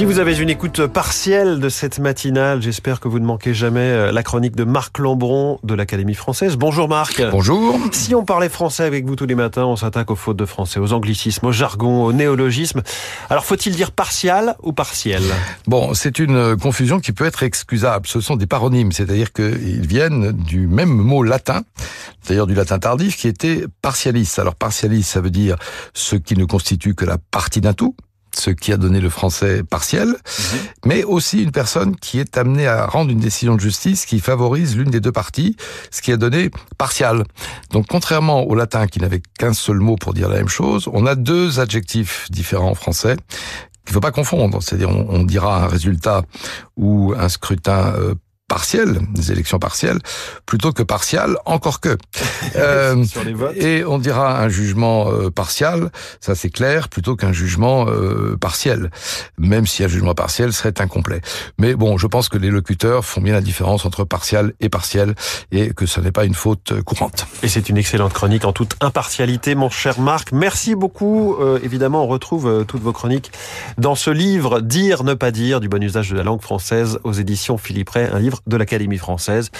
Si vous avez une écoute partielle de cette matinale, j'espère que vous ne manquez jamais euh, la chronique de Marc Lambron de l'Académie française. Bonjour Marc. Bonjour. Si on parlait français avec vous tous les matins, on s'attaque aux fautes de français, aux anglicismes, au jargon, au néologisme. Alors faut-il dire partial ou partiel? Bon, c'est une confusion qui peut être excusable. Ce sont des paronymes, c'est-à-dire qu'ils viennent du même mot latin, d'ailleurs du latin tardif, qui était partialis. Alors partialis, ça veut dire ce qui ne constitue que la partie d'un tout, ce qui a donné le français partiel, mhm. mais aussi une personne qui est amenée à rendre une décision de justice qui favorise l'une des deux parties, ce qui a donné partial. Donc contrairement au latin qui n'avait qu'un seul mot pour dire la même chose, on a deux adjectifs différents en français qu'il ne faut pas confondre. C'est-à-dire on, dira un résultat ou un scrutin euh, partielles, des élections partielles, plutôt que partiales, encore que. Euh, et on dira un jugement euh, partial, ça c'est clair, plutôt qu'un jugement euh, partiel, même si un jugement partiel serait incomplet. Mais bon, je pense que les locuteurs font bien la différence entre partial et partiel, et que ce n'est pas une faute courante. Et c'est une excellente chronique en toute impartialité, mon cher Marc. Merci beaucoup. évidemment, on retrouve toutes vos chroniques dans ce livre Dire, ne pas dire, du bon usage de la langue française aux éditions Philippe Ray, un livre de l'Académie française.